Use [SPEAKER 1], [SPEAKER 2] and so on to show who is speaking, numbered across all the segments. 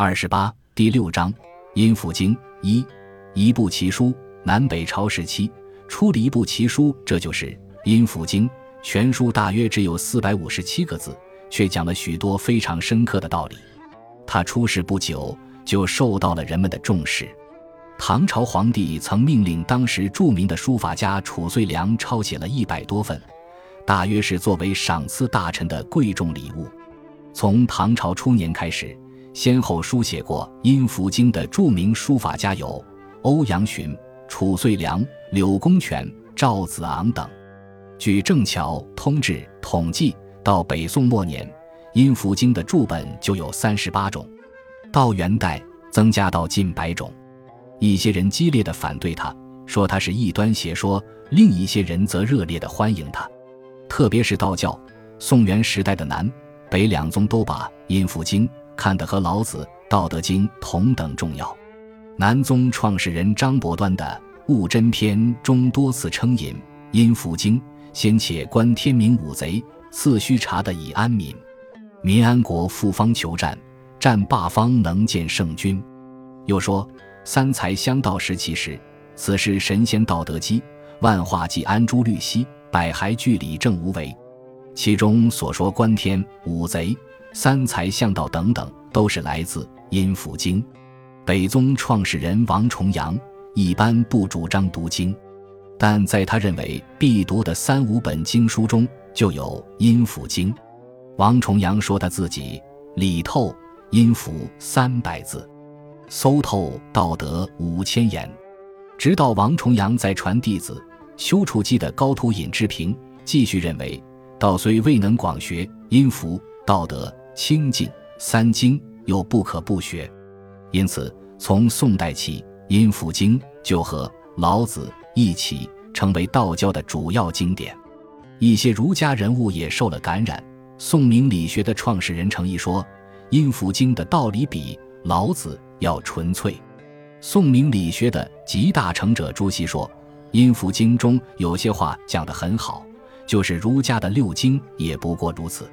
[SPEAKER 1] 二十八第六章《阴符经》一一部奇书，南北朝时期出了一部奇书，这就是《阴符经》。全书大约只有四百五十七个字，却讲了许多非常深刻的道理。他出世不久，就受到了人们的重视。唐朝皇帝曾命令当时著名的书法家褚遂良抄写了一百多份，大约是作为赏赐大臣的贵重礼物。从唐朝初年开始。先后书写过《阴符经》的著名书法家有欧阳询、褚遂良、柳公权、赵子昂等。据正桥通志统计，到北宋末年，《阴符经》的注本就有三十八种，到元代增加到近百种。一些人激烈的反对他，说他是异端邪说；另一些人则热烈的欢迎他。特别是道教，宋元时代的南北两宗都把《阴符经》。看得和老子《道德经》同等重要。南宗创始人张伯端的《悟真篇》中多次称引《阴符经》，先且观天明五贼，四须察的以安民。民安国复方求战，战罢方能见圣君。又说三才相道时其时，此时神仙道德基，万化即安诸律兮，百骸俱理正无为。其中所说观天五贼。三才相道等等，都是来自《阴符经》。北宗创始人王重阳一般不主张读经，但在他认为必读的三五本经书中，就有《阴符经》。王重阳说他自己理透《阴符》三百字，搜透道德五千言。直到王重阳在传弟子丘处机的高徒尹志平，继续认为道虽未能广学《阴符》。道德清净三经又不可不学，因此从宋代起，《阴符经》就和老子一起成为道教的主要经典。一些儒家人物也受了感染。宋明理学的创始人程颐说，《阴符经》的道理比老子要纯粹。宋明理学的集大成者朱熹说，《阴符经》中有些话讲得很好，就是儒家的六经也不过如此。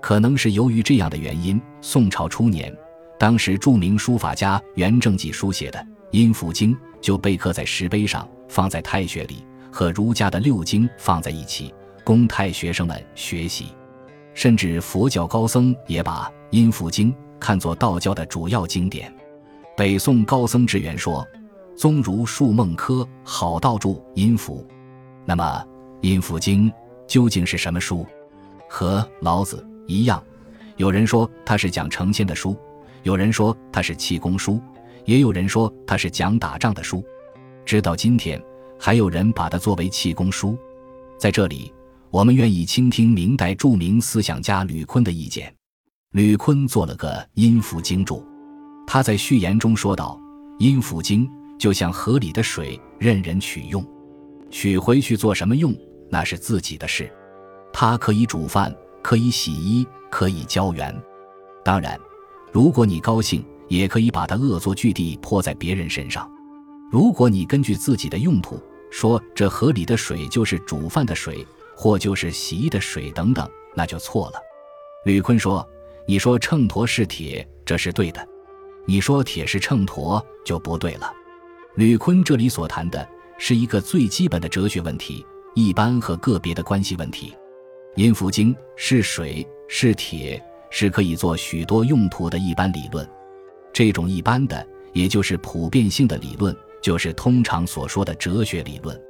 [SPEAKER 1] 可能是由于这样的原因，宋朝初年，当时著名书法家袁正济书写的《阴符经》就被刻在石碑上，放在太学里，和儒家的六经放在一起，供太学生们学习。甚至佛教高僧也把《阴符经》看作道教的主要经典。北宋高僧智圆说：“宗儒述孟轲好道著《阴符》，那么《阴符经》究竟是什么书？和老子？”一样，有人说它是讲成仙的书，有人说它是气功书，也有人说它是讲打仗的书。直到今天，还有人把它作为气功书。在这里，我们愿意倾听明代著名思想家吕坤的意见。吕坤做了个《阴符经注》，他在序言中说道：“阴符经就像河里的水，任人取用，取回去做什么用，那是自己的事。它可以煮饭。”可以洗衣，可以浇园。当然，如果你高兴，也可以把它恶作剧地泼在别人身上。如果你根据自己的用途说这河里的水就是煮饭的水，或就是洗衣的水等等，那就错了。吕坤说：“你说秤砣是铁，这是对的；你说铁是秤砣，就不对了。”吕坤这里所谈的是一个最基本的哲学问题，一般和个别的关系问题。阴符经是水是铁是可以做许多用途的一般理论，这种一般的也就是普遍性的理论，就是通常所说的哲学理论。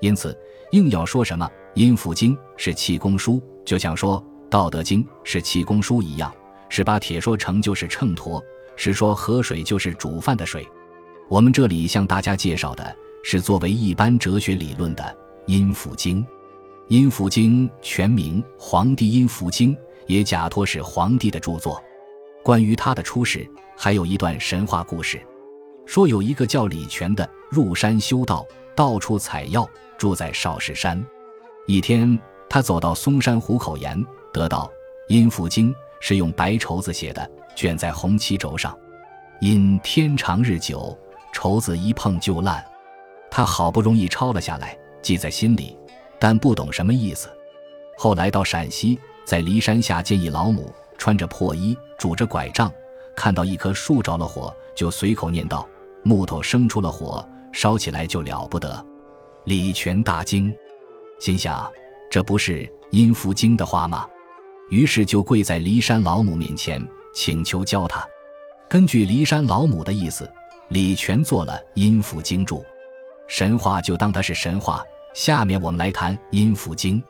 [SPEAKER 1] 因此，硬要说什么阴符经是气功书，就像说道德经是气功书一样，是把铁说成就是秤砣，是说河水就是煮饭的水。我们这里向大家介绍的是作为一般哲学理论的阴符经。《阴符经》全名《黄帝阴符经》，也假托是黄帝的著作。关于他的出世，还有一段神话故事，说有一个叫李全的入山修道，到处采药，住在少室山。一天，他走到嵩山虎口岩，得到《阴符经》是用白绸子写的，卷在红漆轴上。因天长日久，绸子一碰就烂，他好不容易抄了下来，记在心里。但不懂什么意思。后来到陕西，在骊山下见一老母，穿着破衣，拄着拐杖，看到一棵树着了火，就随口念道：“木头生出了火，烧起来就了不得。”李全大惊，心想：“这不是阴符经的话吗？”于是就跪在骊山老母面前，请求教他。根据骊山老母的意思，李全做了阴符经注。神话就当它是神话。下面我们来谈阴符经。